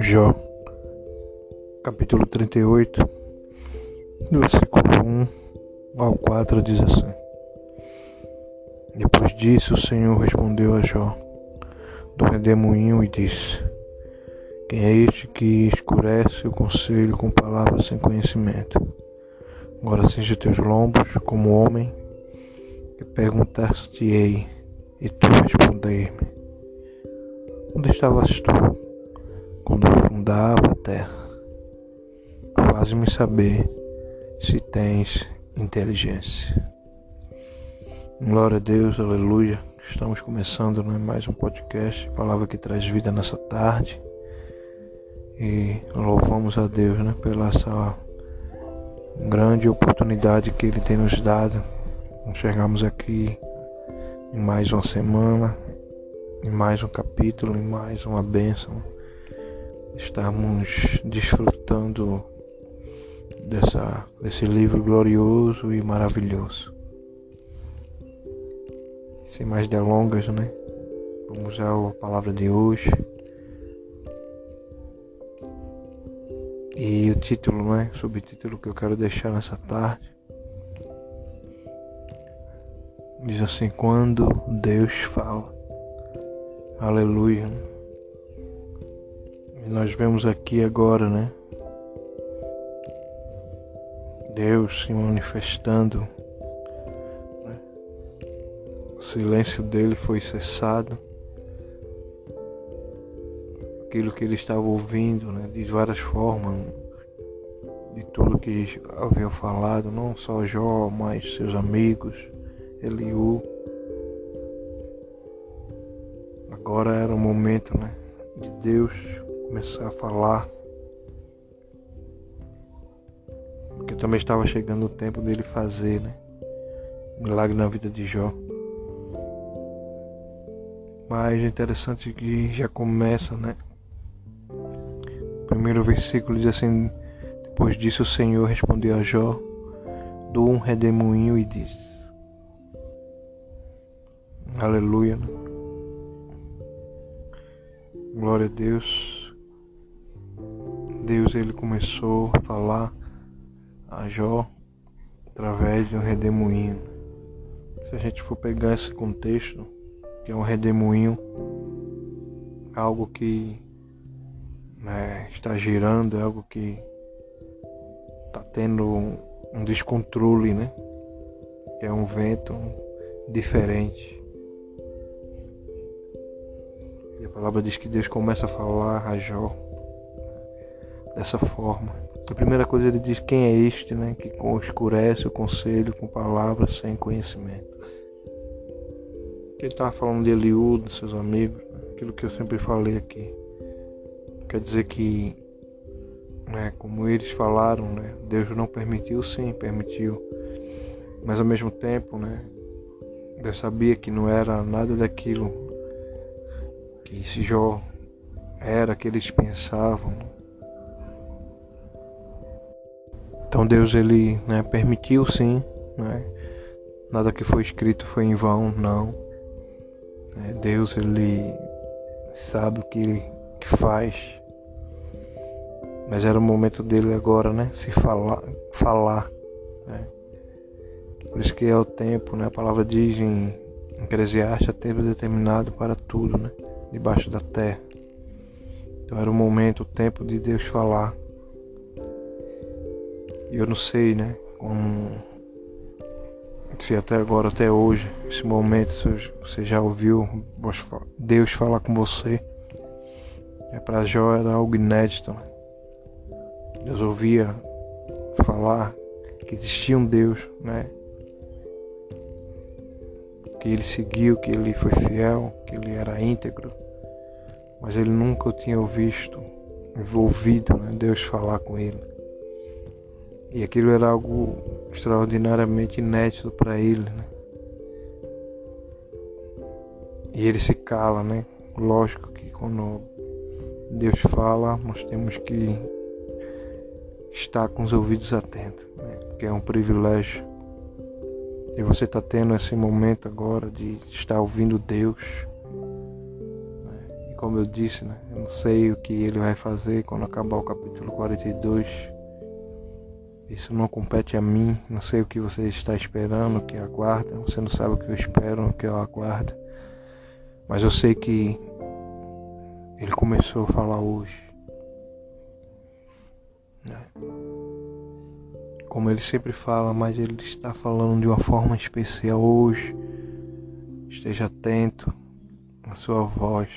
Jó, capítulo 38, versículo 1 ao 4 diz assim: Depois disso, o Senhor respondeu a Jó do redemoinho e disse: Quem é este que escurece o conselho com palavras sem conhecimento? Agora cinge teus lombos como homem, e perguntar-te-ei, e tu responder-me: Onde estavas tu? Quando fundava a terra. Faz-me saber se tens inteligência. Glória a Deus, aleluia. Estamos começando né, mais um podcast, palavra que traz vida nessa tarde. E louvamos a Deus né, pela essa grande oportunidade que Ele tem nos dado. Chegamos aqui em mais uma semana, em mais um capítulo, em mais uma bênção estarmos desfrutando dessa, desse livro glorioso e maravilhoso. Sem mais delongas, né? Vamos à palavra de hoje. E o título, né? O subtítulo que eu quero deixar nessa tarde. Diz assim: Quando Deus fala. Aleluia. E nós vemos aqui agora, né? Deus se manifestando. Né? O silêncio dele foi cessado. Aquilo que ele estava ouvindo, né? De várias formas, de tudo que havia falado, não só Jó, mas seus amigos, Eliú. Agora era o momento, né? De Deus começar a falar. Porque também estava chegando o tempo dele fazer, né? milagre na vida de Jó. Mas é interessante que já começa, né? Primeiro versículo diz assim: Depois disso o Senhor respondeu a Jó, do um redemoinho e disse: Aleluia. Né? Glória a Deus. Deus ele começou a falar a Jó através de um redemoinho. Se a gente for pegar esse contexto, que é um redemoinho, algo que né, está girando, é algo que está tendo um, descontrole, né? É um vento diferente. E a palavra diz que Deus começa a falar a Jó dessa forma. A primeira coisa ele diz quem é este, né, que escurece o conselho com palavras sem conhecimento. Ele estava falando de Eliú, dos seus amigos, aquilo que eu sempre falei aqui. Quer dizer que, né, como eles falaram, né, Deus não permitiu, sim, permitiu. Mas ao mesmo tempo, né, Deus sabia que não era nada daquilo que esse Jó era, que eles pensavam. Né? Então Deus ele né, permitiu sim, né? nada que foi escrito foi em vão, não. É, Deus ele sabe o que, que faz, mas era o momento dele agora, né? Se falar, falar. Né? Por isso que é o tempo, né? A palavra diz em Eclesiastes, tempo determinado para tudo, né? Debaixo da terra. Então era o momento, o tempo de Deus falar. Eu não sei, né? Como se até agora, até hoje, esse momento, você já ouviu Deus falar com você. É para Jó era algo inédito. Né? Deus ouvia falar que existia um Deus, né? Que ele seguiu, que ele foi fiel, que ele era íntegro. Mas ele nunca tinha visto, ouvido né? Deus falar com ele. E aquilo era algo extraordinariamente inédito para ele, né? E ele se cala, né? Lógico que quando Deus fala, nós temos que estar com os ouvidos atentos, né? Que é um privilégio. E você está tendo esse momento agora de estar ouvindo Deus. Né? como eu disse, né? Eu não sei o que ele vai fazer quando acabar o capítulo 42. Isso não compete a mim, não sei o que você está esperando, o que aguarda, você não sabe o que eu espero, o que eu aguardo. Mas eu sei que ele começou a falar hoje. Né? Como ele sempre fala, mas ele está falando de uma forma especial hoje. Esteja atento à sua voz.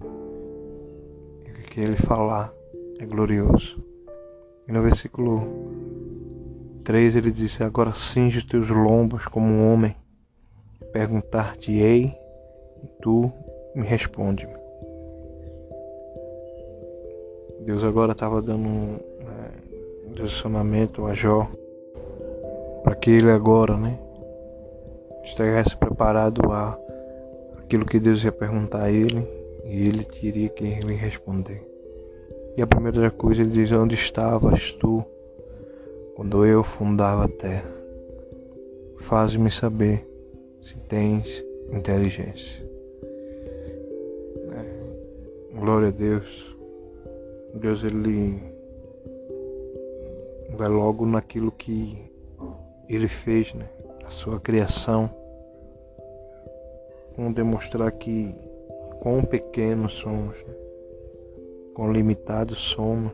O que ele falar é glorioso. E no versículo 3 ele diz: Agora cinge os teus lombos como um homem. Perguntar-te-ei, e tu me responde-me. Deus agora estava dando um é, direcionamento a Jó para que ele agora, né, estivesse preparado a aquilo que Deus ia perguntar a ele e ele teria que lhe responder. E a primeira coisa ele diz: Onde estavas tu quando eu fundava a terra? Faz-me saber se tens inteligência. É. Glória a Deus. Deus ele vai logo naquilo que ele fez, né? A sua criação. Vamos demonstrar que quão pequenos somos. Né? Quão limitados somos.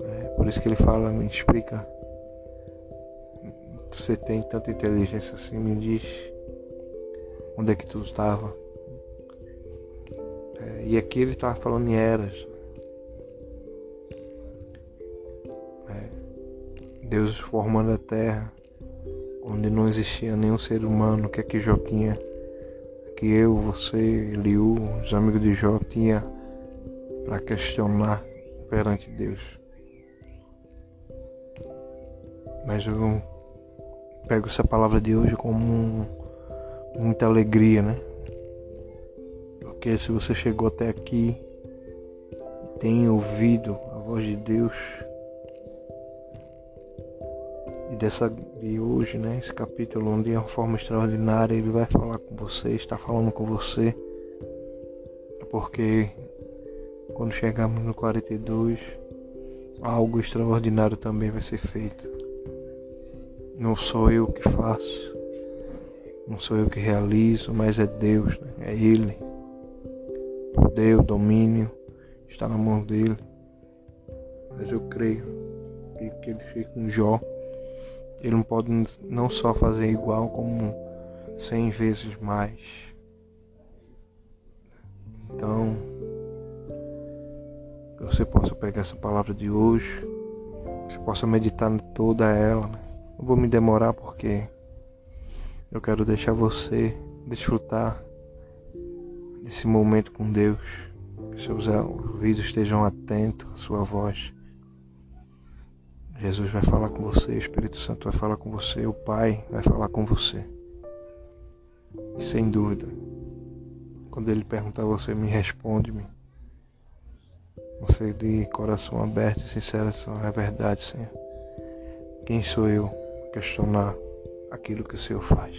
É, por isso que ele fala, me explica. Você tem tanta inteligência assim, me diz onde é que tu estava. É, e aqui ele estava falando em eras. É, Deus formando a terra, onde não existia nenhum ser humano, que aqui Jó tinha, que eu, você, Liu, os amigos de Jó para questionar perante Deus. Mas eu pego essa palavra de hoje como um, muita alegria, né? Porque se você chegou até aqui e tem ouvido a voz de Deus e dessa de hoje, né? Esse capítulo onde é uma forma extraordinária ele vai falar com você, está falando com você, é porque quando chegarmos no 42, algo extraordinário também vai ser feito. Não sou eu que faço, não sou eu que realizo, mas é Deus, né? é Ele. Poder, o domínio está na mão dele. Mas eu creio que, que ele fez com Jó. Ele não pode não só fazer igual, como cem vezes mais. Então, você possa pegar essa palavra de hoje, você possa meditar toda ela. Né? Não vou me demorar porque eu quero deixar você desfrutar desse momento com Deus. Que seus ouvidos estejam atentos à sua voz. Jesus vai falar com você, o Espírito Santo vai falar com você, o Pai vai falar com você. E sem dúvida, quando ele perguntar a você, me responde-me. Você de coração aberto e sincero, é verdade, Senhor. Quem sou eu questionar aquilo que o Senhor faz?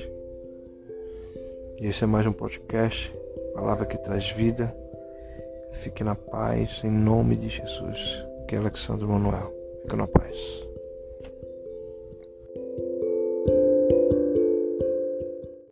E esse é mais um podcast, palavra que traz vida. Fique na paz, em nome de Jesus. Que é Alexandre Manuel. Fique na paz.